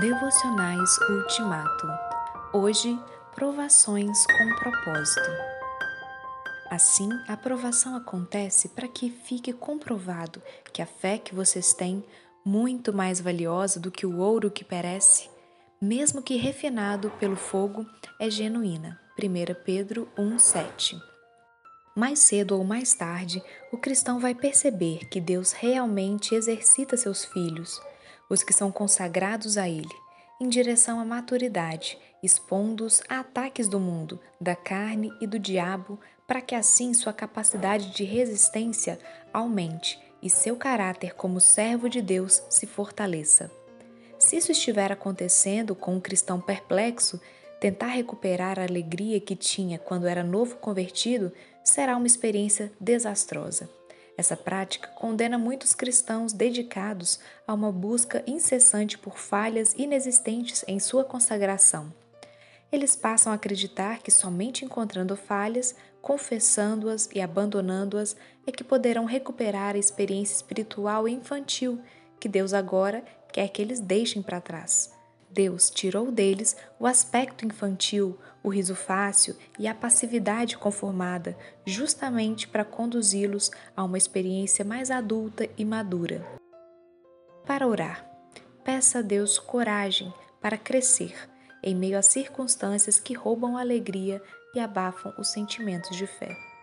Devocionais Ultimato. Hoje, provações com propósito. Assim, a provação acontece para que fique comprovado que a fé que vocês têm, muito mais valiosa do que o ouro que perece, mesmo que refinado pelo fogo, é genuína. 1 Pedro 1:7. Mais cedo ou mais tarde, o cristão vai perceber que Deus realmente exercita seus filhos os que são consagrados a Ele, em direção à maturidade, expondo-os a ataques do mundo, da carne e do diabo, para que assim sua capacidade de resistência aumente e seu caráter como servo de Deus se fortaleça. Se isso estiver acontecendo com um cristão perplexo, tentar recuperar a alegria que tinha quando era novo convertido será uma experiência desastrosa. Essa prática condena muitos cristãos dedicados a uma busca incessante por falhas inexistentes em sua consagração. Eles passam a acreditar que somente encontrando falhas, confessando-as e abandonando-as é que poderão recuperar a experiência espiritual infantil que Deus agora quer que eles deixem para trás. Deus tirou deles o aspecto infantil, o riso fácil e a passividade conformada, justamente para conduzi-los a uma experiência mais adulta e madura. Para orar, peça a Deus coragem para crescer em meio a circunstâncias que roubam a alegria e abafam os sentimentos de fé.